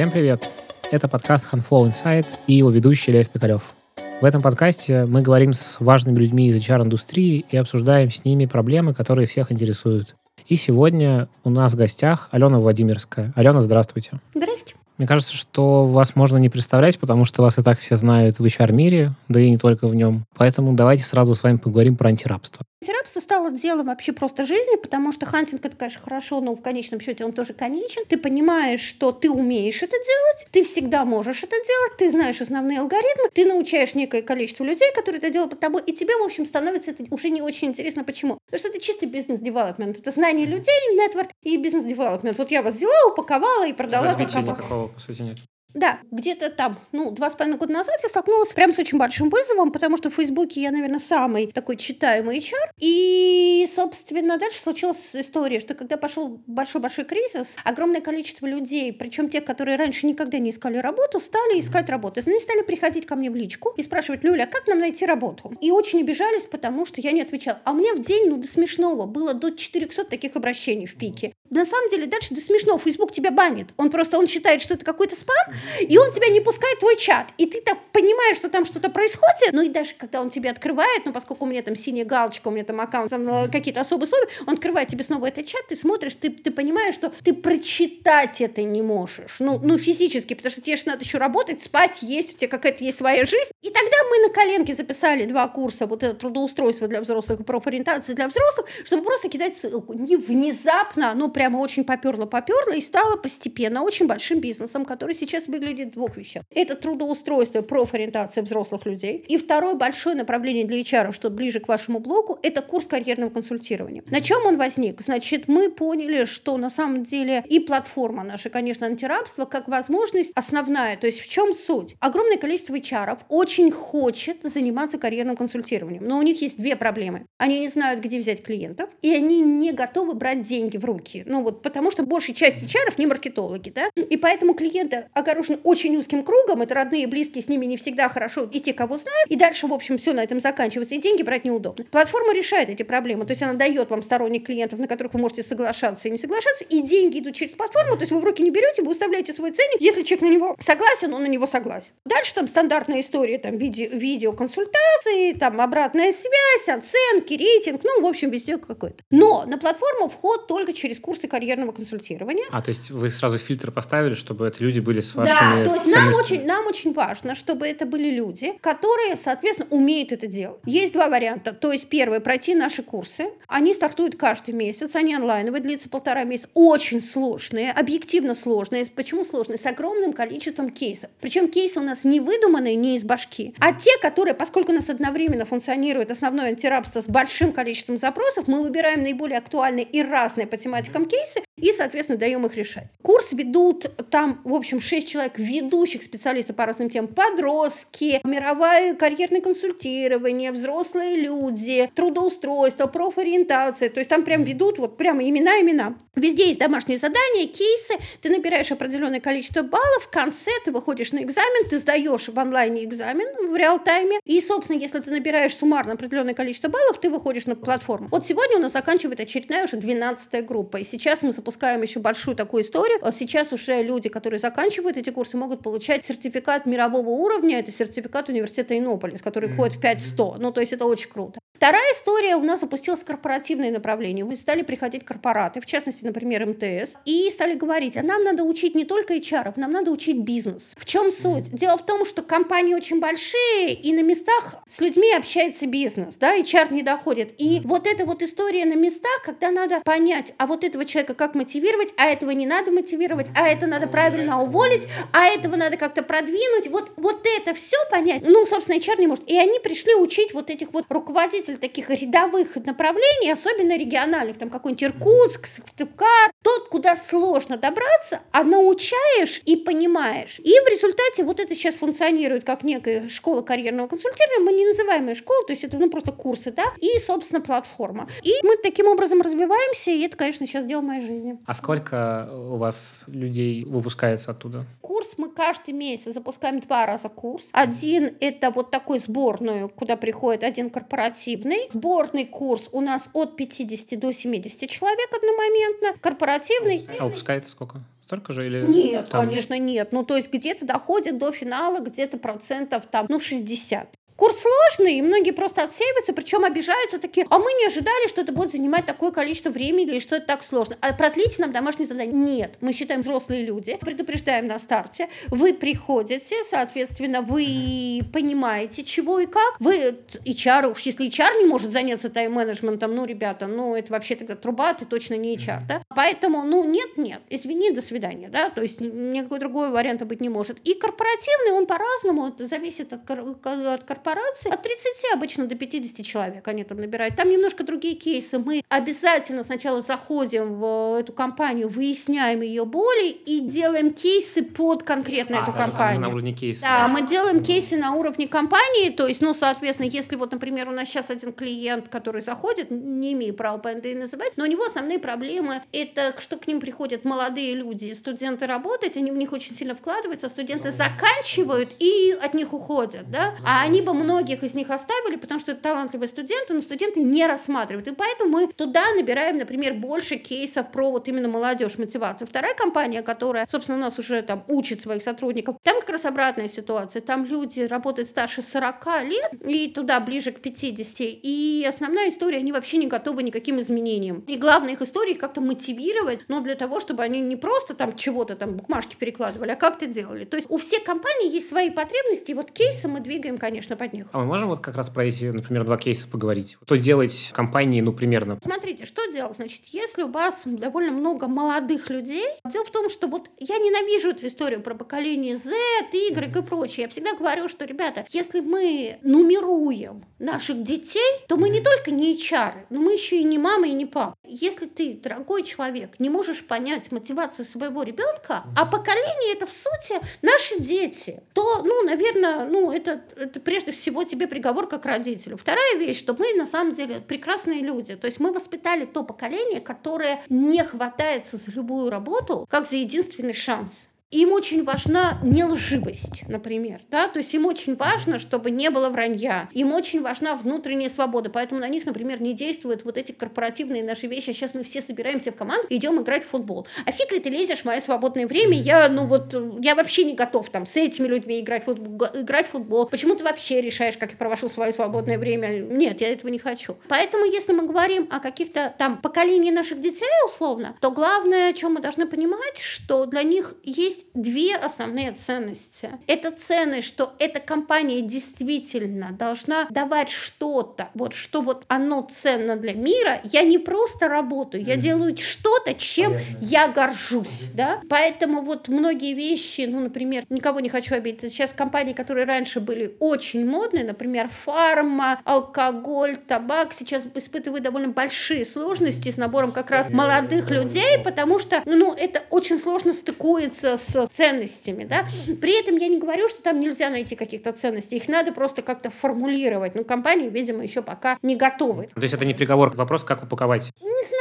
Всем привет! Это подкаст Huntflow Insight и его ведущий Лев Пикалев. В этом подкасте мы говорим с важными людьми из HR-индустрии и обсуждаем с ними проблемы, которые всех интересуют. И сегодня у нас в гостях Алена Владимирская. Алена, здравствуйте. Здрасте. Мне кажется, что вас можно не представлять, потому что вас и так все знают в HR-мире, да и не только в нем. Поэтому давайте сразу с вами поговорим про антирабство. Антирабство стало делом вообще просто жизни, потому что хантинг это, конечно, хорошо, но в конечном счете он тоже конечен. Ты понимаешь, что ты умеешь это делать, ты всегда можешь это делать, ты знаешь основные алгоритмы, ты научаешь некое количество людей, которые это делают под тобой, и тебе, в общем, становится это уже не очень интересно. Почему? Потому что это чистый business development. Это знание людей, нетворк и бизнес-девелопмент. Вот я вас взяла, упаковала и продала. Развития никакого по сути, нет. Да, где-то там, ну, два с половиной года назад я столкнулась прям с очень большим вызовом, потому что в Фейсбуке я, наверное, самый такой читаемый HR. И, собственно, дальше случилась история, что когда пошел большой-большой кризис, огромное количество людей, причем тех, которые раньше никогда не искали работу, стали искать работу. Они стали приходить ко мне в личку и спрашивать, Люля, как нам найти работу? И очень обижались, потому что я не отвечала. А у меня в день, ну, до смешного, было до 400 таких обращений в пике. На самом деле, дальше до смешного. Фейсбук тебя банит. Он просто, он считает, что это какой-то спам, и он тебя не пускает в твой чат. И ты так понимаешь, что там что-то происходит, ну и даже когда он тебе открывает, ну поскольку у меня там синяя галочка, у меня там аккаунт, там э, какие-то особые условия, он открывает тебе снова этот чат, ты смотришь, ты, ты понимаешь, что ты прочитать это не можешь. Ну, ну физически, потому что тебе же надо еще работать, спать, есть, у тебя какая-то есть своя жизнь. И тогда мы на коленке записали два курса, вот это трудоустройство для взрослых и профориентация для взрослых, чтобы просто кидать ссылку. Не внезапно, ну прямо очень поперло-поперло и стало постепенно очень большим бизнесом, который сейчас выглядит в двух вещах. Это трудоустройство, профориентация взрослых людей. И второе большое направление для HR, что ближе к вашему блогу, это курс карьерного консультирования. На чем он возник? Значит, мы поняли, что на самом деле и платформа наша, конечно, антирабство, как возможность основная. То есть в чем суть? Огромное количество HR очень хочет заниматься карьерным консультированием, но у них есть две проблемы. Они не знают, где взять клиентов, и они не готовы брать деньги в руки. Ну вот потому что большая часть HR не маркетологи, да, и поэтому клиенты огорожены очень узким кругом, это родные, близкие, с ними не всегда хорошо, и те, кого знают, и дальше, в общем, все на этом заканчивается, и деньги брать неудобно. Платформа решает эти проблемы, то есть она дает вам сторонних клиентов, на которых вы можете соглашаться и не соглашаться, и деньги идут через платформу, то есть вы в руки не берете, вы выставляете свой ценник, если человек на него согласен, он на него согласен. Дальше там стандартная история, там видео, видеоконсультации, там обратная связь, оценки, рейтинг, ну, в общем, везде какой-то. Но на платформу вход только через курсы карьерного консультирования. А, то есть вы сразу фильтр поставили, чтобы это люди были с вашими Да, то есть нам очень, нам очень важно, чтобы это были люди, которые, соответственно, умеют это делать. Есть два варианта. То есть первый, пройти наши курсы. Они стартуют каждый месяц, они онлайновые, длится полтора месяца. Очень сложные, объективно сложные. Почему сложные? С огромным количеством кейсов. Причем кейсы у нас не выдуманные, не из башки, а те, которые, поскольку у нас одновременно функционирует основное антирабство с большим количеством запросов, мы выбираем наиболее актуальные и разные по тематикам кейсы и, соответственно, даем их решать. Курс ведут там, в общем, 6 человек ведущих специалистов по разным темам. Подростки, мировое карьерное консультирование, взрослые люди, трудоустройство, профориентация. То есть там прям ведут вот прямо имена-имена. Везде есть домашние задания, кейсы. Ты набираешь определенное количество баллов. В конце ты выходишь на экзамен, ты сдаешь в онлайне экзамен в реал-тайме. И, собственно, если ты набираешь суммарно определенное количество баллов, ты выходишь на платформу. Вот сегодня у нас заканчивает очередная уже 12 группа. И сейчас мы запускаем еще большую такую историю. Сейчас уже люди, которые заканчивают эти курсы, могут получать сертификат мирового уровня. Это сертификат университета Иннополис, который mm-hmm. входит в 5-100. Ну, то есть это очень круто. Вторая история, у нас запустилось корпоративное направление. Вы стали приходить корпораты, в частности, например, МТС, и стали говорить, а нам надо учить не только HR, нам надо учить бизнес. В чем суть? Дело в том, что компании очень большие, и на местах с людьми общается бизнес, да, HR не доходит. И вот эта вот история на местах, когда надо понять, а вот этого человека как мотивировать, а этого не надо мотивировать, а это надо правильно уволить, а этого надо как-то продвинуть, вот, вот это все понять, ну, собственно, HR не может. И они пришли учить вот этих вот руководителей таких рядовых направлений, особенно региональных, там какой-нибудь Иркутск, Сыктывкар, тот, куда сложно добраться, а научаешь и понимаешь. И в результате вот это сейчас функционирует как некая школа карьерного консультирования, мы не называем ее школой, то есть это ну, просто курсы, да, и, собственно, платформа. И мы таким образом развиваемся, и это, конечно, сейчас дело моей жизни. А сколько у вас людей выпускается оттуда? Курс курс. Мы каждый месяц запускаем два раза курс. Один – это вот такой сборную, куда приходит один корпоративный. Сборный курс у нас от 50 до 70 человек одномоментно. Корпоративный. А выпускается сколько? Столько же или... Нет, там... конечно, нет. Ну, то есть где-то доходит до финала, где-то процентов там, ну, 60. Курс сложный, и многие просто отсеиваются, причем обижаются такие, а мы не ожидали, что это будет занимать такое количество времени или что это так сложно. А продлите нам домашнее задание. Нет, мы считаем взрослые люди, предупреждаем на старте, вы приходите, соответственно, вы понимаете, чего и как. Вы HR, уж если HR не может заняться тайм-менеджментом, ну, ребята, ну, это вообще тогда труба, ты точно не HR, да? Поэтому, ну, нет-нет, извини, до свидания, да, то есть никакой другой варианта быть не может. И корпоративный, он по-разному, зависит от, от корпоративного корпорации от 30 обычно до 50 человек они там набирают. Там немножко другие кейсы. Мы обязательно сначала заходим в эту компанию, выясняем ее боли и делаем кейсы под конкретно а, эту компанию. На уровне кейса. Да, мы делаем кейсы на уровне компании, то есть, ну, соответственно, если вот, например, у нас сейчас один клиент, который заходит, не имею права по НДИ называть, но у него основные проблемы это, что к ним приходят молодые люди, студенты работать, они в них очень сильно вкладываются, студенты заканчивают и от них уходят, да, а они бы многих из них оставили, потому что это талантливые студенты, но студенты не рассматривают. И поэтому мы туда набираем, например, больше кейсов про вот именно молодежь, мотивацию. Вторая компания, которая, собственно, нас уже там учит своих сотрудников, там как раз обратная ситуация. Там люди работают старше 40 лет и туда ближе к 50. И основная история, они вообще не готовы никаким изменениям. И главная их история их как-то мотивировать, но для того, чтобы они не просто там чего-то там букмашки перекладывали, а как-то делали. То есть у всех компаний есть свои потребности, и вот кейсы мы двигаем, конечно, по от них. А мы можем вот как раз про эти, например, два кейса поговорить? Что делать компании, ну, примерно? Смотрите, что делать? Значит, если у вас довольно много молодых людей, дело в том, что вот я ненавижу эту историю про поколение Z, Y mm-hmm. и прочее. Я всегда говорю, что, ребята, если мы нумеруем наших детей, то мы не только не HR, но мы еще и не мама и не папа. Если ты, дорогой человек, не можешь понять мотивацию своего ребенка, а поколение это в сути наши дети, то, ну, наверное, ну, это, это прежде всего всего тебе приговор как родителю. Вторая вещь, что мы на самом деле прекрасные люди. То есть мы воспитали то поколение, которое не хватается за любую работу, как за единственный шанс им очень важна нелживость, например, да, то есть им очень важно, чтобы не было вранья, им очень важна внутренняя свобода, поэтому на них, например, не действуют вот эти корпоративные наши вещи, сейчас мы все собираемся в команду, идем играть в футбол, а фиг ли ты лезешь в мое свободное время, я, ну вот, я вообще не готов там с этими людьми играть в футбол, играть в футбол, почему ты вообще решаешь, как я провожу свое свободное время, нет, я этого не хочу. Поэтому, если мы говорим о каких-то там поколении наших детей, условно, то главное, о чем мы должны понимать, что для них есть есть две основные ценности. Это ценность, что эта компания действительно должна давать что-то, вот что вот оно ценно для мира. Я не просто работаю, я делаю что-то, чем Понятно. я горжусь, да. Поэтому вот многие вещи, ну, например, никого не хочу обидеть. Сейчас компании, которые раньше были очень модные, например, фарма, алкоголь, табак, сейчас испытывают довольно большие сложности с набором как раз молодых людей, потому что, ну, это очень сложно стыкуется с с ценностями, да. При этом я не говорю, что там нельзя найти каких-то ценностей, их надо просто как-то формулировать. Ну, компании, видимо, еще пока не готовы. То есть это не приговор, вопрос, как упаковать?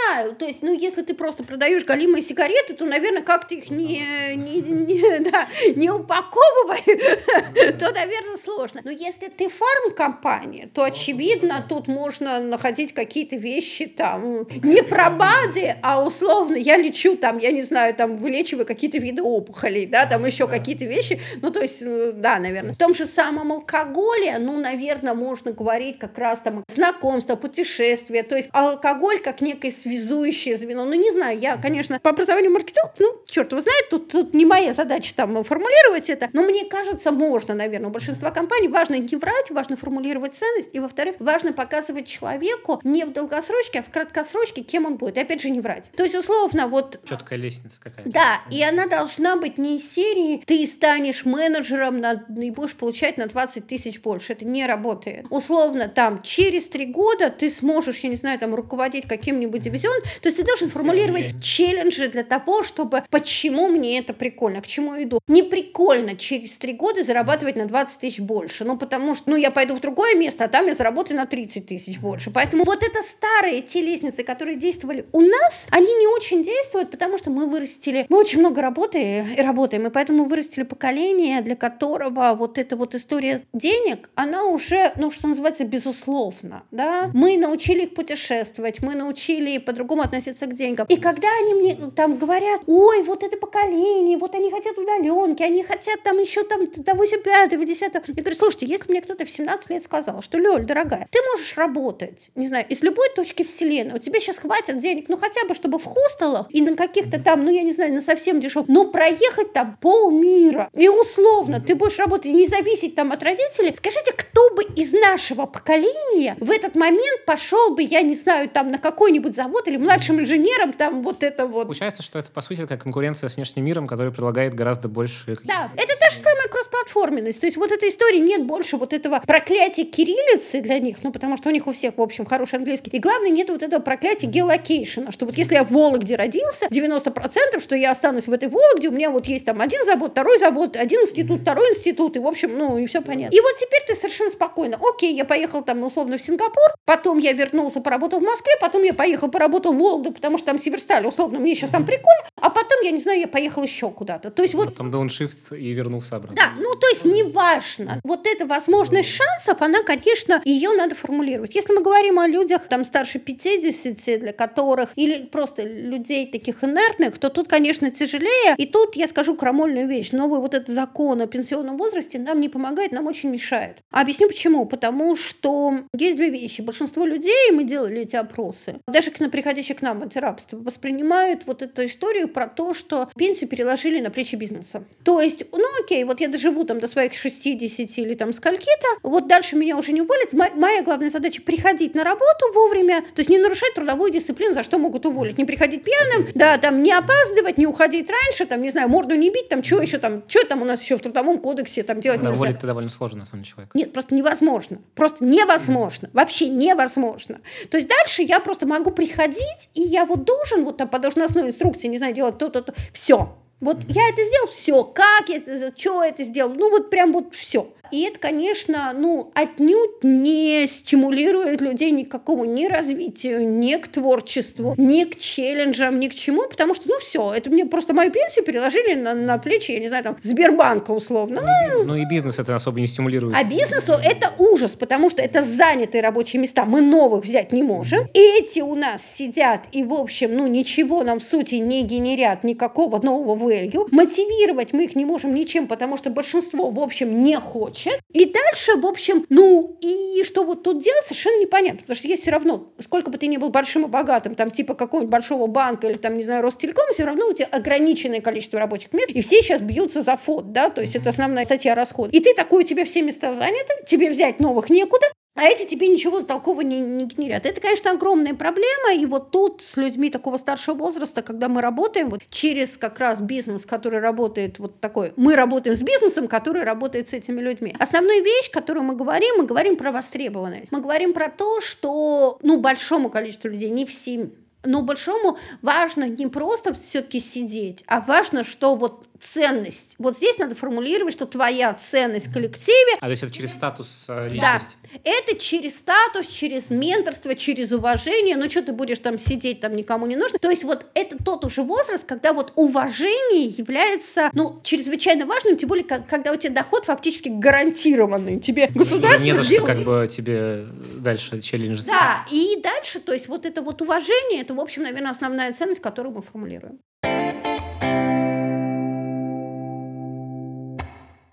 Знаю, то есть, ну, если ты просто продаешь галимые сигареты, то, наверное, как ты их не, не, не, да, не упаковывай, то, наверное, сложно. Но если ты фарм-компания, то, очевидно, тут можно находить какие-то вещи там, не про БАДы, а условно, я лечу там, я не знаю, там, вылечиваю какие-то виды опухолей, да, там еще какие-то вещи, ну, то есть, э, да, наверное. В том же самом алкоголе, ну, наверное, можно говорить как раз там знакомство, путешествия, то есть алкоголь как некое связующее звено, ну, не знаю, я, конечно, по образованию маркетолог, ну, черт его знает, тут, тут не моя задача там формулировать это, но мне кажется, можно, наверное, у большинства компаний важно не врать, важно формулировать ценность, и, во-вторых, важно показывать человеку не в долгосрочке, а в краткосрочке, кем он будет, и опять же не врать. То есть, условно, вот... Четкая лестница какая-то. Да, и она должна быть не из серии «ты станешь менеджером на, и будешь получать на 20 тысяч больше». Это не работает. Условно, там, через три года ты сможешь, я не знаю, там, руководить каким-нибудь дивизионом. То есть ты должен формулировать челленджи для того, чтобы почему мне это прикольно, к чему я иду. Не прикольно через три года зарабатывать на 20 тысяч больше. Ну, потому что, ну, я пойду в другое место, а там я заработаю на 30 тысяч больше. Поэтому вот это старые те лестницы, которые действовали у нас, они не очень действуют, потому что мы вырастили, мы очень много работали, и работаем. И поэтому вырастили поколение, для которого вот эта вот история денег, она уже, ну, что называется, безусловно. Да? Мы научили их путешествовать, мы научили по-другому относиться к деньгам. И когда они мне там говорят, ой, вот это поколение, вот они хотят удаленки, они хотят там еще там того 5 10 Я говорю, слушайте, если мне кто-то в 17 лет сказал, что, Лёль, дорогая, ты можешь работать, не знаю, из любой точки вселенной, у тебя сейчас хватит денег, ну хотя бы, чтобы в хостелах и на каких-то там, ну я не знаю, на совсем дешевых, но проехать там полмира. И условно ты будешь работать, не зависеть там от родителей. Скажите, кто бы из нашего поколения в этот момент пошел бы, я не знаю, там на какой-нибудь завод или младшим инженером, там вот это вот. Получается, что это, по сути, такая конкуренция с внешним миром, который предлагает гораздо больше... Да, это та же самая кроссплатформенность. То есть вот этой истории нет больше вот этого проклятия кириллицы для них, ну потому что у них у всех, в общем, хороший английский. И главное, нет вот этого проклятия геолокейшена, что вот если я в Вологде родился, 90% что я останусь в этой Вологде, у меня вот есть там один завод, второй завод, один институт, второй институт, и в общем, ну и все понятно. И вот теперь ты совершенно спокойно. Окей, я поехал там условно в Сингапур, потом я вернулся, поработал в Москве, потом я поехал, поработал в Вологду, потому что там Северсталь, условно, мне сейчас там прикольно, а потом, я не знаю, я поехал еще куда-то. То есть вот... Там дауншифт и вернулся обратно. Да, ну то есть неважно. Вот эта возможность шансов, она, конечно, ее надо формулировать. Если мы говорим о людях там старше 50, для которых, или просто людей таких инертных, то тут, конечно, тяжелее. И тут я скажу крамольную вещь. Новый вот этот закон о пенсионном возрасте нам не помогает, нам очень мешает. Объясню почему. Потому что есть две вещи. Большинство людей, мы делали эти опросы, даже на приходящих к нам антирабство, воспринимают вот эту историю про то, что пенсию переложили на плечи бизнеса. То есть, ну окей, вот я доживу там до своих 60 или там скольки-то, вот дальше меня уже не уволят. Моя главная задача приходить на работу вовремя, то есть не нарушать трудовую дисциплину, за что могут уволить. Не приходить пьяным, да, там не опаздывать, не уходить раньше, там, не знаю, морду не бить, там, что еще там, что там у нас еще в трудовом кодексе там делать да, нельзя. Уволить это довольно сложно, на самом деле, человек. Нет, просто невозможно. Просто невозможно. Вообще невозможно. То есть дальше я просто могу приходить, и я вот должен вот по должностной инструкции, не знаю, делать то-то, то. Все. Вот я это сделал, все. Как я это, что это сделал? Ну вот прям вот все. И это, конечно, ну, отнюдь не стимулирует людей ни к какому ни развитию, ни к творчеству, ни к челленджам, ни к чему, потому что, ну, все, это мне просто мою пенсию переложили на, на плечи, я не знаю, там, Сбербанка условно. Ну, ну и бизнес это особо не стимулирует. А бизнесу это ужас, потому что это занятые рабочие места, мы новых взять не можем. Эти у нас сидят и, в общем, ну, ничего нам в сути не генерят, никакого нового value. Мотивировать мы их не можем ничем, потому что большинство, в общем, не хочет хочет. И дальше, в общем, ну и что вот тут делать, совершенно непонятно, потому что есть все равно, сколько бы ты ни был большим и богатым, там типа какого-нибудь большого банка или там, не знаю, Ростелекома, все равно у тебя ограниченное количество рабочих мест, и все сейчас бьются за фонд, да, то есть это основная статья расхода. И ты такой, у тебя все места заняты, тебе взять новых некуда, а эти тебе ничего такого не, не генерят. Это, конечно, огромная проблема. И вот тут с людьми такого старшего возраста, когда мы работаем вот через как раз бизнес, который работает вот такой, мы работаем с бизнесом, который работает с этими людьми. Основная вещь, которую мы говорим, мы говорим про востребованность. Мы говорим про то, что ну, большому количеству людей, не всем, но большому важно не просто все-таки сидеть, а важно, что вот ценность. Вот здесь надо формулировать, что твоя ценность в коллективе. А то есть это через статус э, личности? Да, это через статус, через менторство, через уважение. Ну что ты будешь там сидеть, там никому не нужно. То есть вот это тот уже возраст, когда вот уважение является, ну, чрезвычайно важным, тем более, когда у тебя доход фактически гарантированный. Тебе государство Не за что как бы тебе дальше челлендж. Да, и дальше, то есть вот это вот уважение, это, в общем, наверное, основная ценность, которую мы формулируем.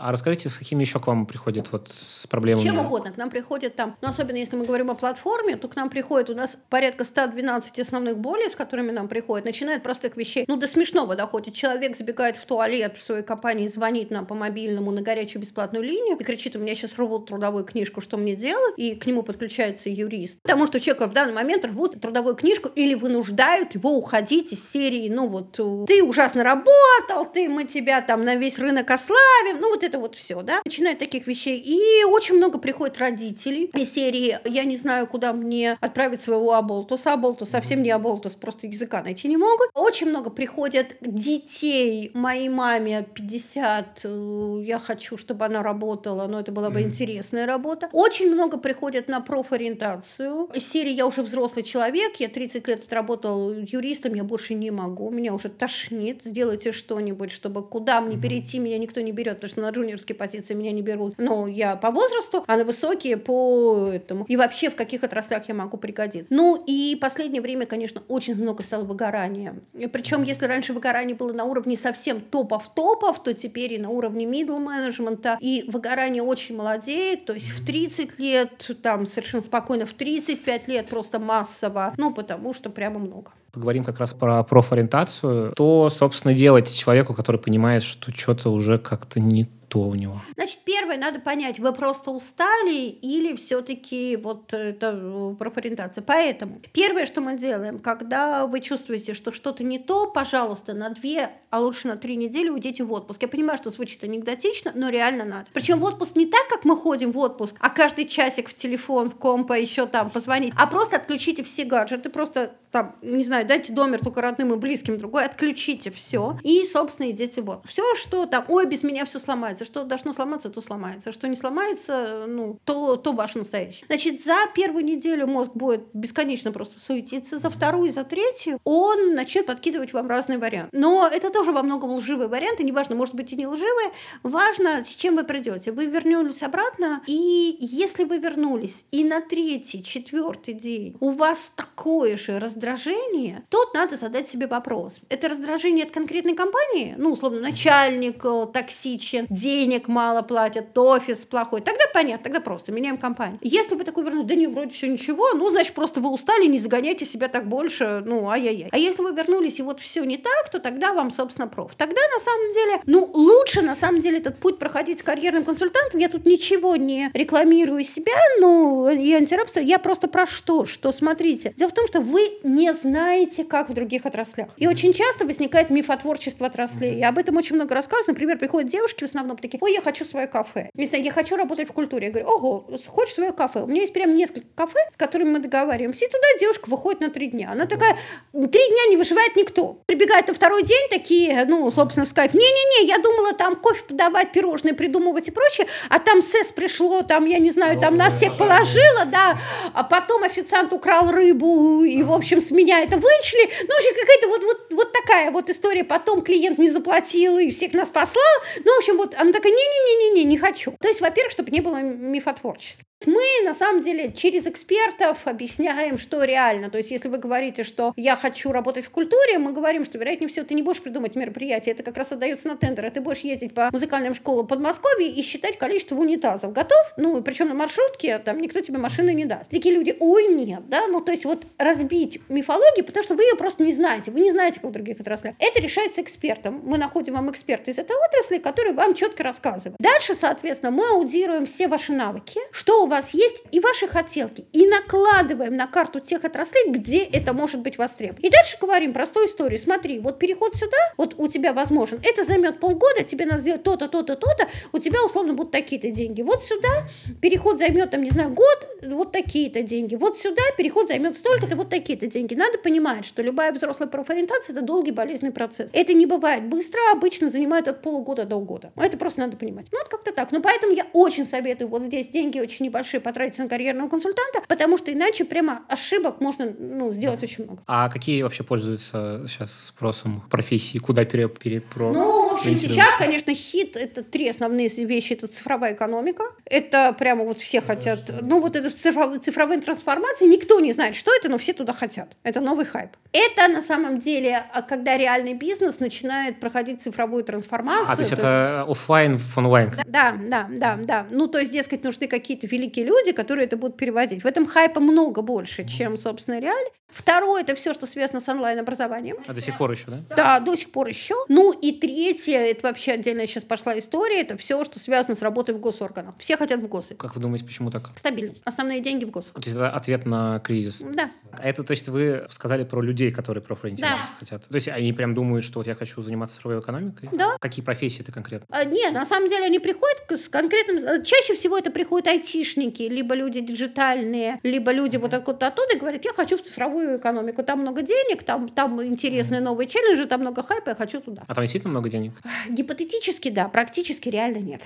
А расскажите, с какими еще к вам приходят вот с проблемами? Чем угодно. К нам приходят там, ну, особенно если мы говорим о платформе, то к нам приходит, у нас порядка 112 основных болей, с которыми нам приходят, начиная от простых вещей, ну, до смешного доходит. Человек забегает в туалет в своей компании, звонит нам по мобильному на горячую бесплатную линию и кричит, у меня сейчас рвут трудовую книжку, что мне делать? И к нему подключается юрист. Потому что человек в данный момент рвут трудовую книжку или вынуждают его уходить из серии, ну, вот, ты ужасно работал, ты, мы тебя там на весь рынок ославим, ну, вот это это вот все, да, начиная от таких вещей. И очень много приходит родителей из серии «Я не знаю, куда мне отправить своего Аболтуса». Аболтус совсем не Аболтус, просто языка найти не могут. Очень много приходят детей моей маме 50, э, я хочу, чтобы она работала, но это была бы mm-hmm. интересная работа. Очень много приходят на профориентацию. Из серии «Я уже взрослый человек, я 30 лет отработал юристом, я больше не могу, меня уже тошнит, сделайте что-нибудь, чтобы куда мне перейти, меня никто не берет, потому что на джуниорские позиции меня не берут. Но я по возрасту, а на высокие по этому. И вообще в каких отраслях я могу пригодиться. Ну и последнее время, конечно, очень много стало выгорания. Причем, если раньше выгорание было на уровне совсем топов-топов, то теперь и на уровне middle менеджмента. И выгорание очень молодеет, то есть в 30 лет, там совершенно спокойно, в 35 лет просто массово, ну потому что прямо много поговорим как раз про профориентацию, то, собственно, делать человеку, который понимает, что что-то уже как-то не то у него? Значит, первое, надо понять, вы просто устали или все-таки вот это э, профориентация. Поэтому первое, что мы делаем, когда вы чувствуете, что что-то не то, пожалуйста, на две, а лучше на три недели уйдите в отпуск. Я понимаю, что звучит анекдотично, но реально надо. Причем в отпуск не так, как мы ходим в отпуск, а каждый часик в телефон, в компа, еще там позвонить, а просто отключите все гаджеты, просто там, не знаю, дайте домер только родным и близким, другой, отключите все и, собственно, идите в отпуск. Все, что там, ой, без меня все сломается, сломается. Что должно сломаться, то сломается. Что не сломается, ну, то, то ваше настоящее. Значит, за первую неделю мозг будет бесконечно просто суетиться, за вторую, за третью он начнет подкидывать вам разные варианты. Но это тоже во многом лживые варианты, неважно, может быть и не лживые, важно, с чем вы придете. Вы вернулись обратно, и если вы вернулись, и на третий, четвертый день у вас такое же раздражение, тут надо задать себе вопрос. Это раздражение от конкретной компании, ну, условно, начальник э, токсичен, денег мало платят, офис плохой, тогда понятно, тогда просто меняем компанию. Если вы такой вернулись, да не, вроде все ничего, ну, значит, просто вы устали, не загоняйте себя так больше, ну, ай-яй-яй. А если вы вернулись, и вот все не так, то тогда вам, собственно, проф. Тогда, на самом деле, ну, лучше, на самом деле, этот путь проходить с карьерным консультантом. Я тут ничего не рекламирую себя, но и антирабство. Я просто про что? Что, смотрите, дело в том, что вы не знаете, как в других отраслях. И очень часто возникает мифотворчество отраслей. Я об этом очень много рассказываю. Например, приходят девушки в основном такие, ой, я хочу свое кафе. Не знаю, я хочу работать в культуре. Я говорю, ого, хочешь свое кафе? У меня есть прям несколько кафе, с которыми мы договариваемся. И туда девушка выходит на три дня. Она такая, три дня не выживает никто. Прибегает на второй день такие, ну, собственно, в скайп, не-не-не, я думала там кофе подавать, пирожные придумывать и прочее, а там СЭС пришло, там, я не знаю, там нас всех положила, да, а потом официант украл рыбу, и, в общем, с меня это вычли. Ну, в общем, какая-то вот, вот, вот такая вот история. Потом клиент не заплатил и всех нас послал. Ну, в общем, вот она такая, не-не-не-не, не хочу. То есть, во-первых, чтобы не было мифотворчества. Мы, на самом деле, через экспертов объясняем, что реально. То есть, если вы говорите, что я хочу работать в культуре, мы говорим, что, вероятнее всего, ты не будешь придумать мероприятие, это как раз отдается на тендер, а ты будешь ездить по музыкальным школам Подмосковья и считать количество унитазов. Готов? Ну, причем на маршрутке, там никто тебе машины не даст. Такие люди, ой, нет, да, ну, то есть, вот разбить мифологию, потому что вы ее просто не знаете, вы не знаете, как в других отраслях. Это решается экспертом. Мы находим вам эксперта из этой отрасли, который вам четко рассказывает. Дальше, соответственно, мы аудируем все ваши навыки, что у вас есть и ваши хотелки, и накладываем на карту тех отраслей, где это может быть востребовано. И дальше говорим простую историю. Смотри, вот переход сюда, вот у тебя возможен, это займет полгода, тебе надо сделать то-то, то-то, то-то, у тебя условно будут такие-то деньги. Вот сюда переход займет, там, не знаю, год, вот такие-то деньги. Вот сюда переход займет столько-то, вот такие-то деньги. Надо понимать, что любая взрослая профориентация – это долгий болезненный процесс. Это не бывает быстро, обычно занимает от полугода до года. Это просто надо понимать. Ну, вот как-то так. Но поэтому я очень советую вот здесь деньги очень небольшие небольшие потратить на карьерного консультанта, потому что иначе прямо ошибок можно ну, сделать очень много. А какие вообще пользуются сейчас спросом профессии? Куда пере, перепро... Ну, общем, сейчас, конечно, хит — это три основные вещи. Это цифровая экономика. Это прямо вот все хотят... Ну, вот это цифровые, цифровые трансформации. Никто не знает, что это, но все туда хотят. Это новый хайп. Это, на самом деле, а, когда реальный бизнес начинает проходить цифровую трансформацию. А, то есть то это есть... офлайн в онлайн? Да, да, да, да. Ну, то есть, дескать, нужны какие-то великие люди, которые это будут переводить. В этом хайпа много больше, чем, собственно, реаль. Второе – это все, что связано с онлайн-образованием. А до сих пор еще, да? Да, до сих пор еще. Ну и третье IT это вообще отдельная сейчас пошла история, это все, что связано с работой в госорганах. Все хотят в ГОСы. Как вы думаете, почему так? Стабильность. Основные деньги в ГОСах. То есть это ответ на кризис? Да. Это, то есть вы сказали про людей, которые профориентироваться Да. хотят? То есть они прям думают, что вот я хочу заниматься цифровой экономикой? Да. Какие профессии это конкретно? А, Нет, на самом деле они приходят с конкретным... э, Чаще всего это приходят айтишники, либо люди диджитальные, либо люди вот откуда-то оттуда и говорят, я хочу в цифровую экономику, там много денег, там, там интересные новые челленджи, там много хайпа, я хочу туда. А там действительно много денег? Гипотетически да, практически реально нет.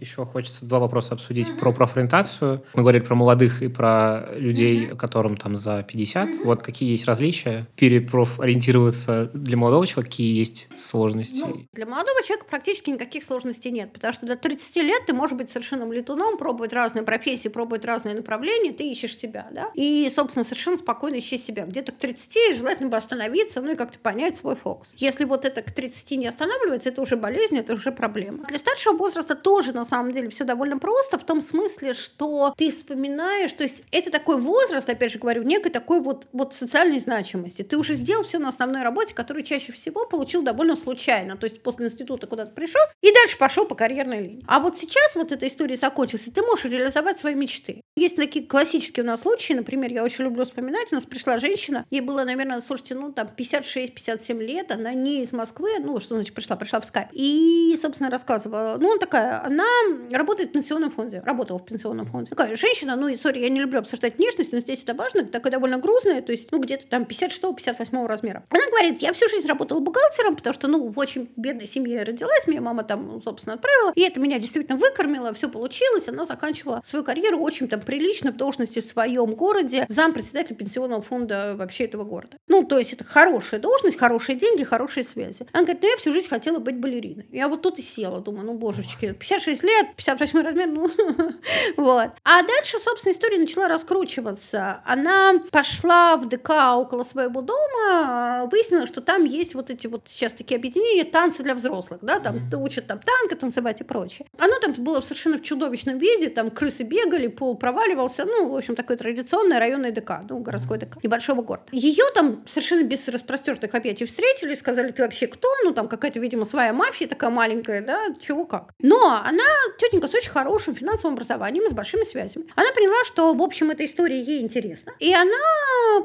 Еще хочется два вопроса обсудить про профориентацию. Мы говорили про молодых и про людей, которым там за 50. Вот какие есть различия? Перепрофориентироваться для молодого человека, какие есть сложности? Ну, для молодого человека практически никаких сложностей нет, потому что до 30 лет ты можешь быть совершенным летуном, пробовать разные профессии, пробовать разные направления, ты ищешь себя, да, и, собственно, совершенно спокойно ищи себя. Где-то к 30 желательно бы остановиться, ну и как-то понять свой фокус. Если вот это к 30 не останавливается, это уже болезнь, это уже проблема. Для старшего возраста тоже, на самом деле, все довольно просто, в том смысле, что ты вспоминаешь, то есть это такой возраст, опять же говорю, некой такой вот, вот социальной значимости. Ты уже сделал все на основной работе, которую чаще всего получил довольно случайно. То есть после института куда-то пришел и дальше пошел по карьерной линии. А вот сейчас вот эта история закончилась, и ты можешь реализовать свои мечты. Есть такие классические у нас случаи, например, я очень люблю вспоминать, у нас пришла женщина, ей было, наверное, слушайте, ну там 56-57 лет, она не из Москвы, ну что значит пришла, пришла в скайп. И, собственно, рассказывала, ну он такая, она работает в пенсионном фонде, работала в пенсионном фонде. Такая женщина, ну и, сори, я не люблю обсуждать внешность, но здесь это важно, такая довольно грузная, то есть, ну где-то там 56-58 размера. Она говорит, я всю жизнь работала бухгалтером, потому что, ну, в очень бедной семье родилась, меня мама там, ну, собственно, отправила, и это меня действительно выкормило, все получилось, она заканчивала свою карьеру очень там прилично в должности в своем городе, зам председателя пенсионного фонда вообще этого города. Ну, то есть это хорошая должность, хорошие деньги, хорошие связи. Она говорит, ну я всю жизнь хотела быть балериной. Я вот тут и села, думаю, ну, божечки, 56 лет, 58 размер, ну, вот. А дальше, собственно, история начала раскручиваться. Она пошла в ДК около своего дома, выяснила, что там есть вот эти вот сейчас такие объединения танцы для взрослых, да, там Мгм. учат там танго танцевать и прочее. Оно там было совершенно в чудовищном виде, там крысы бегали, пол проваливался, ну, в общем, такое традиционное районное ДК, ну, городской ДК, небольшого города. Ее там совершенно без распростертых объятий встретили, сказали, ты вообще кто? Ну, там какая-то, видимо, своя мафия такая маленькая, да, чего как. Но она тетенька с очень хорошим финансовым образованием и с большими связями. Она поняла, что, в общем, эта история ей интересна. И она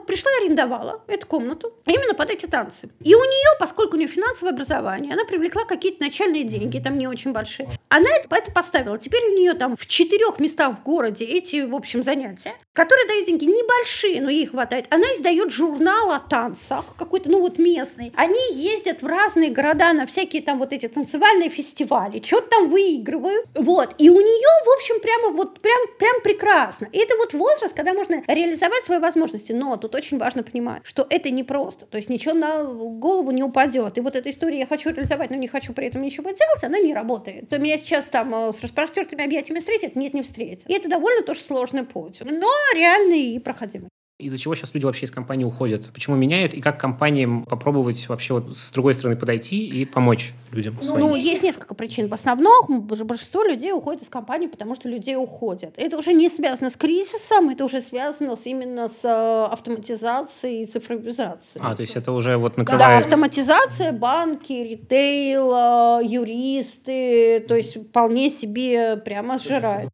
пришла и арендовала эту комнату именно под эти танцы. И у нее, поскольку у нее финансовое образование, она привлекла какие-то начальные деньги, там не очень большие. Она это, поставила. Теперь у нее там в четырех местах в городе эти, в общем, занятия, которые дают деньги небольшие, но ей хватает. Она издает журнал о танцах, какой-то, ну вот местный. Они ездят в разные города на всякие там вот эти танцевальные фестивали, что-то там выигрывают. Вот. И у нее, в общем, прямо вот прям, прям прекрасно. И это вот возраст, когда можно реализовать свои возможности. Но тут очень важно понимать, что это не просто. То есть ничего на голову не упадет. И вот эта история «я хочу реализовать, но не хочу при этом ничего делать», она не работает. То меня сейчас там э, с распростертыми объятиями встретят? Нет, не встретят. И это довольно тоже сложный путь. Но реальный и проходимый. Из-за чего сейчас люди вообще из компании уходят? Почему меняют? И как компаниям попробовать вообще вот с другой стороны подойти и помочь людям своим? Ну, есть несколько причин. В основном большинство людей уходит из компании, потому что людей уходят. Это уже не связано с кризисом, это уже связано с, именно с э, автоматизацией и цифровизацией. А, то есть это уже вот Да, накрывает... автоматизация, банки, ритейл, э, юристы, то есть вполне себе прямо сжирает.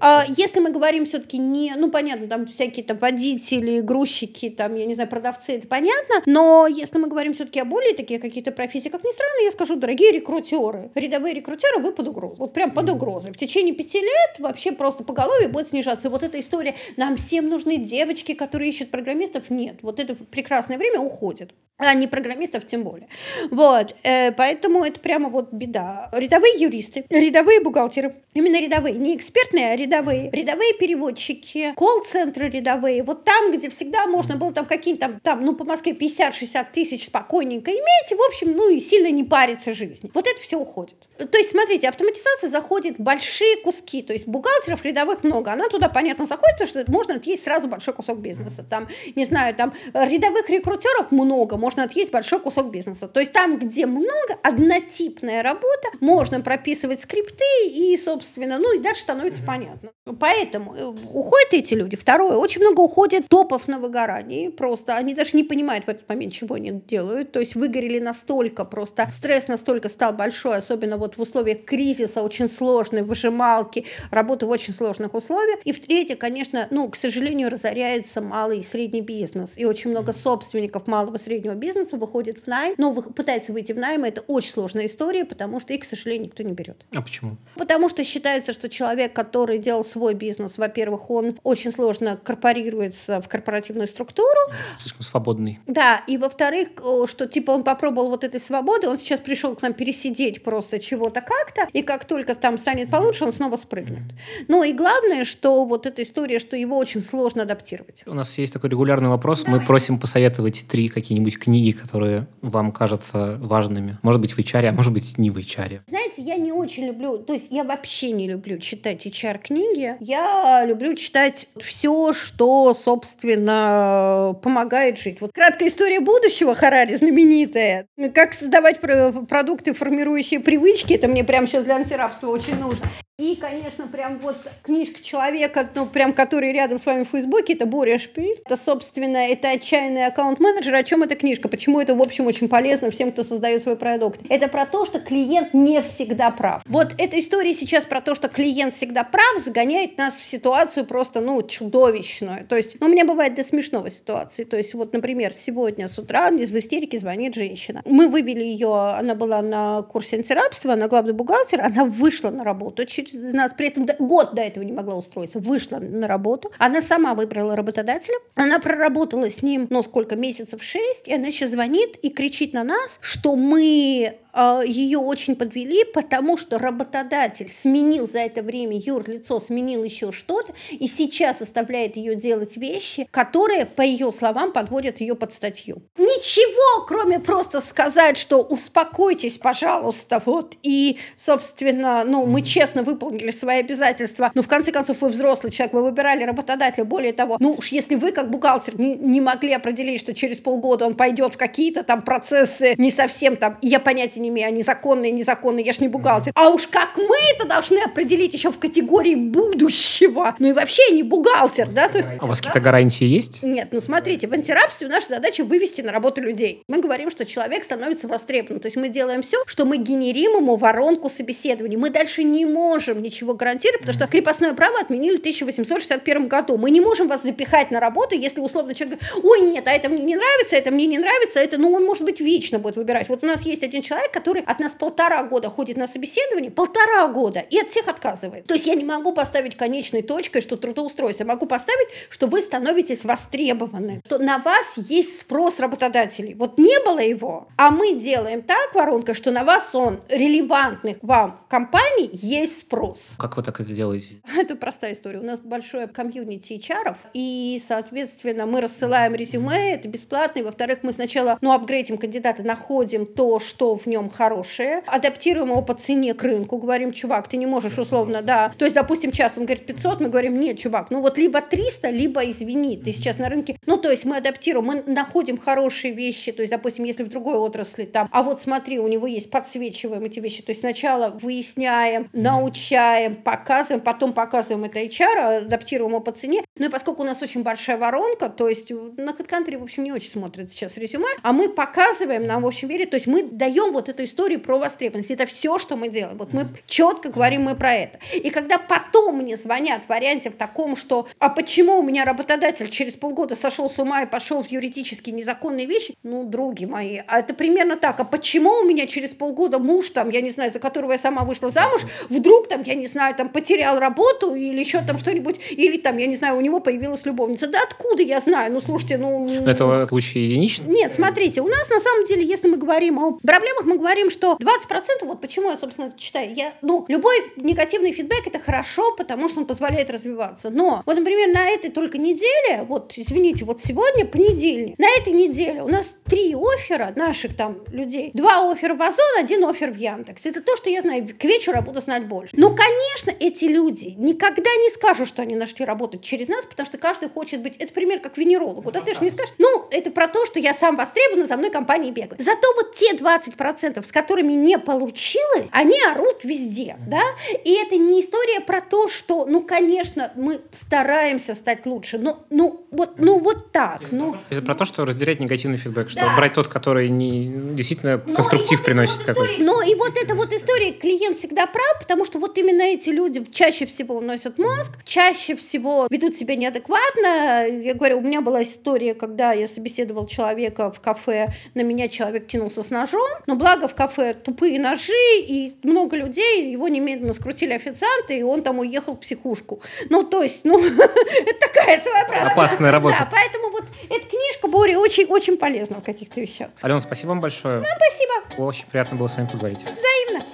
А если мы говорим все-таки не, ну понятно, там всякие там водители, грузчики, там, я не знаю, продавцы, это понятно, но если мы говорим все-таки о более такие какие-то профессии, как ни странно, я скажу, дорогие рекрутеры, рядовые рекрутеры, вы под угрозой, вот прям под угрозой. В течение пяти лет вообще просто поголовье будет снижаться. И вот эта история, нам всем нужны девочки, которые ищут программистов, нет, вот это прекрасное время уходит а не программистов тем более. Вот, э, поэтому это прямо вот беда. Рядовые юристы, рядовые бухгалтеры, именно рядовые, не экспертные, а рядовые, рядовые переводчики, колл-центры рядовые, вот там, где всегда можно было там какие-нибудь там, там ну, по Москве 50-60 тысяч спокойненько иметь, и, в общем, ну, и сильно не париться жизнь. Вот это все уходит. То есть, смотрите, автоматизация заходит в большие куски, то есть бухгалтеров рядовых много, она туда, понятно, заходит, потому что можно отъесть сразу большой кусок бизнеса. Там, не знаю, там рядовых рекрутеров много, можно отъесть большой кусок бизнеса. То есть там, где много, однотипная работа, можно прописывать скрипты и, собственно, ну и дальше становится понятно. Понятно. Поэтому э, уходят эти люди. Второе, очень много уходит топов на выгорании. Просто они даже не понимают в этот момент, чего они делают. То есть выгорели настолько, просто стресс настолько стал большой, особенно вот в условиях кризиса, очень сложной, выжималки, работы в очень сложных условиях. И в-третьих, конечно, ну, к сожалению, разоряется малый и средний бизнес. И очень много собственников малого и среднего бизнеса выходит в найм, но пытается выйти в найм. Это очень сложная история, потому что их, к сожалению, никто не берет. А почему? Потому что считается, что человек, который делал свой бизнес, во-первых, он очень сложно корпорируется в корпоративную структуру. Слишком свободный. Да, и во-вторых, что типа он попробовал вот этой свободы, он сейчас пришел к нам пересидеть просто чего-то как-то, и как только там станет получше, он снова спрыгнет. Ну и главное, что вот эта история, что его очень сложно адаптировать. У нас есть такой регулярный вопрос. Давай. Мы просим посоветовать три какие-нибудь книги, которые вам кажутся важными. Может быть, в HR, а может быть, не в HR. Знаете, я не очень люблю, то есть я вообще не люблю читать HR-книги. Я люблю читать все, что, собственно, помогает жить. Вот краткая история будущего Харари знаменитая. Как создавать продукты, формирующие привычки. Это мне прямо сейчас для антирабства очень нужно. И, конечно, прям вот книжка человека, ну, прям который рядом с вами в Фейсбуке, это Боря Шпиль. Это, собственно, это отчаянный аккаунт-менеджер. О чем эта книжка? Почему это, в общем, очень полезно всем, кто создает свой продукт? Это про то, что клиент не всегда прав. Вот эта история сейчас про то, что клиент всегда прав, загоняет нас в ситуацию просто, ну, чудовищную. То есть, ну, у меня бывает до смешного ситуации. То есть, вот, например, сегодня с утра в истерике звонит женщина. Мы вывели ее, она была на курсе антирабства, она главный бухгалтер, она вышла на работу через нас при этом год до этого не могла устроиться, вышла на работу. Она сама выбрала работодателя. Она проработала с ним, ну, сколько, месяцев шесть, и она сейчас звонит и кричит на нас, что мы ее очень подвели, потому что работодатель сменил за это время юрлицо, сменил еще что-то, и сейчас оставляет ее делать вещи, которые, по ее словам, подводят ее под статью. Ничего, кроме просто сказать, что успокойтесь, пожалуйста, вот, и, собственно, ну, мы честно выполнили свои обязательства, но в конце концов вы взрослый человек, вы выбирали работодателя, более того, ну уж если вы как бухгалтер не, не могли определить, что через полгода он пойдет в какие-то там процессы не совсем там, я понятия не ними, они законные, незаконные, я ж не бухгалтер. А уж как мы это должны определить еще в категории будущего. Ну и вообще не бухгалтер, да? То есть, а у вас какие-то гарантии есть? Нет, ну смотрите, в антирабстве наша задача вывести на работу людей. Мы говорим, что человек становится востребованным. То есть мы делаем все, что мы генерим ему воронку собеседований. Мы дальше не можем ничего гарантировать, потому что крепостное право отменили в 1861 году. Мы не можем вас запихать на работу, если условно человек говорит, ой, нет, а это мне не нравится, это мне не нравится, это, ну, он, может быть, вечно будет выбирать. Вот у нас есть один человек, который от нас полтора года ходит на собеседование, полтора года, и от всех отказывает. То есть я не могу поставить конечной точкой, что трудоустройство. Я могу поставить, что вы становитесь востребованы, что на вас есть спрос работодателей. Вот не было его, а мы делаем так, воронка, что на вас он, релевантных вам компаний, есть спрос. Как вы так это делаете? Это простая история. У нас большое комьюнити HR, и, соответственно, мы рассылаем резюме, это бесплатно, и, во-вторых, мы сначала, ну, апгрейдим кандидата, находим то, что в нем хорошее, хорошее, адаптируем его по цене к рынку, говорим, чувак, ты не можешь условно, да, то есть, допустим, час он говорит 500, мы говорим, нет, чувак, ну вот либо 300, либо, извини, ты сейчас на рынке, ну, то есть мы адаптируем, мы находим хорошие вещи, то есть, допустим, если в другой отрасли там, а вот смотри, у него есть, подсвечиваем эти вещи, то есть сначала выясняем, научаем, показываем, потом показываем это HR, адаптируем его по цене, ну и поскольку у нас очень большая воронка, то есть на HeadCountry, в общем, не очень смотрят сейчас резюме, а мы показываем нам, в общем, вере, то есть мы даем вот эту историю про востребованность. Это все, что мы делаем. Вот мы четко говорим мы про это. И когда потом мне звонят в варианте в таком, что а почему у меня работодатель через полгода сошел с ума и пошел в юридически незаконные вещи, ну, други мои, а это примерно так. А почему у меня через полгода муж, там, я не знаю, за которого я сама вышла замуж, вдруг там, я не знаю, там потерял работу или еще там что-нибудь, или там, я не знаю, у него появилась любовница. Да откуда я знаю? Ну, слушайте, ну... Это случай единичный? Нет, смотрите, у нас на самом деле, если мы говорим о проблемах, мы говорим, что что 20%, вот почему я, собственно, это читаю, я, ну, любой негативный фидбэк это хорошо, потому что он позволяет развиваться. Но, вот, например, на этой только неделе, вот, извините, вот сегодня понедельник, на этой неделе у нас три оффера наших там людей, два оффера в Озон, один оффер в Яндекс. Это то, что я знаю, к вечеру я буду знать больше. Но, конечно, эти люди никогда не скажут, что они нашли работать через нас, потому что каждый хочет быть, это пример как венеролог, вот ты же не скажешь, ну, это про то, что я сам востребован, за мной компании бегают. Зато вот те 20% 10%, с которыми не получилось, они орут везде, да? И это не история про то, что, ну, конечно, мы стараемся стать лучше, но, ну, вот, ну, вот так. Это ну. Это про то, что разделять негативный фидбэк, что Да. брать тот, который не, действительно Но конструктив и вот приносит вот история- Но и вот эта вот история, клиент всегда прав, потому что вот именно эти люди чаще всего уносят мозг, чаще всего ведут себя неадекватно. Я говорю, у меня была история, когда я собеседовал человека в кафе, на меня человек кинулся с ножом, но благо в кафе тупые ножи и много людей, его немедленно скрутили официанты, и он там уехал в психушку. Ну, то есть, ну, это такая своеобразная... Опасная работа. Да, поэтому вот эта книжка, Боря, очень-очень полезна в каких-то вещах. Алена, спасибо вам большое. Спасибо. Очень приятно было с вами поговорить. Взаимно.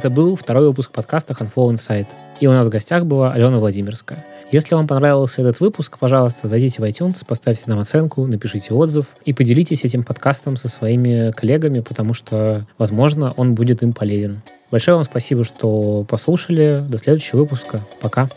Это был второй выпуск подкаста Handful Insight. И у нас в гостях была Алена Владимирская. Если вам понравился этот выпуск, пожалуйста, зайдите в iTunes, поставьте нам оценку, напишите отзыв и поделитесь этим подкастом со своими коллегами, потому что, возможно, он будет им полезен. Большое вам спасибо, что послушали. До следующего выпуска. Пока.